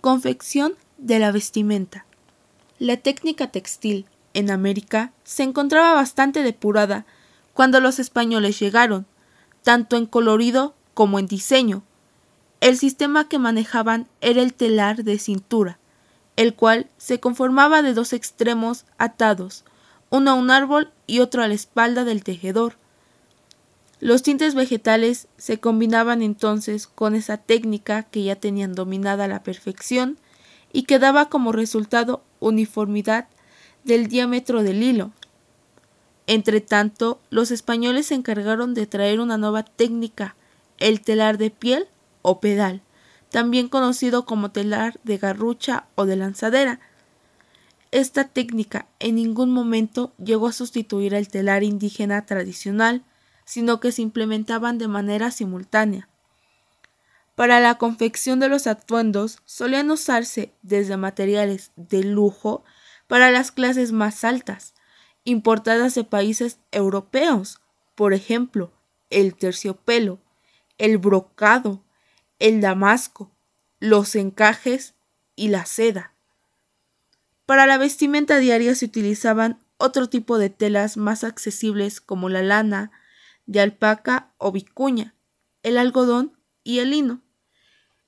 Confección de la vestimenta. La técnica textil en América se encontraba bastante depurada cuando los españoles llegaron, tanto en colorido como en diseño. El sistema que manejaban era el telar de cintura, el cual se conformaba de dos extremos atados, uno a un árbol y otro a la espalda del tejedor. Los tintes vegetales se combinaban entonces con esa técnica que ya tenían dominada a la perfección y que daba como resultado uniformidad del diámetro del hilo. Entretanto, los españoles se encargaron de traer una nueva técnica, el telar de piel o pedal, también conocido como telar de garrucha o de lanzadera. Esta técnica en ningún momento llegó a sustituir al telar indígena tradicional, sino que se implementaban de manera simultánea. Para la confección de los atuendos solían usarse desde materiales de lujo para las clases más altas, importadas de países europeos, por ejemplo, el terciopelo, el brocado, el damasco, los encajes y la seda. Para la vestimenta diaria se utilizaban otro tipo de telas más accesibles como la lana, de alpaca o vicuña, el algodón y el lino.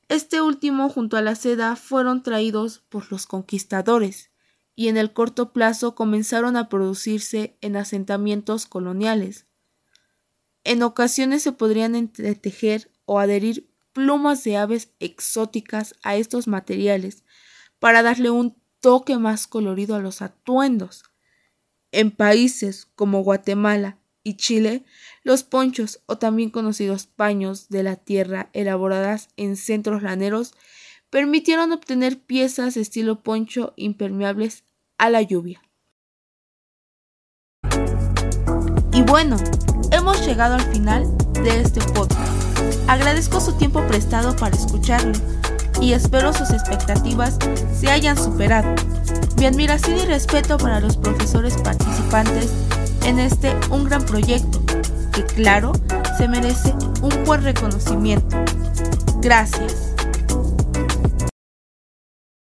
Este último junto a la seda fueron traídos por los conquistadores y en el corto plazo comenzaron a producirse en asentamientos coloniales. En ocasiones se podrían entretejer o adherir plumas de aves exóticas a estos materiales para darle un toque más colorido a los atuendos. En países como Guatemala y Chile, los ponchos, o también conocidos paños de la tierra elaboradas en centros laneros, permitieron obtener piezas estilo poncho impermeables a la lluvia. Y bueno, hemos llegado al final de este podcast. Agradezco su tiempo prestado para escucharlo y espero sus expectativas se hayan superado. Mi admiración y respeto para los profesores participantes en este un gran proyecto que claro se merece un buen reconocimiento. Gracias.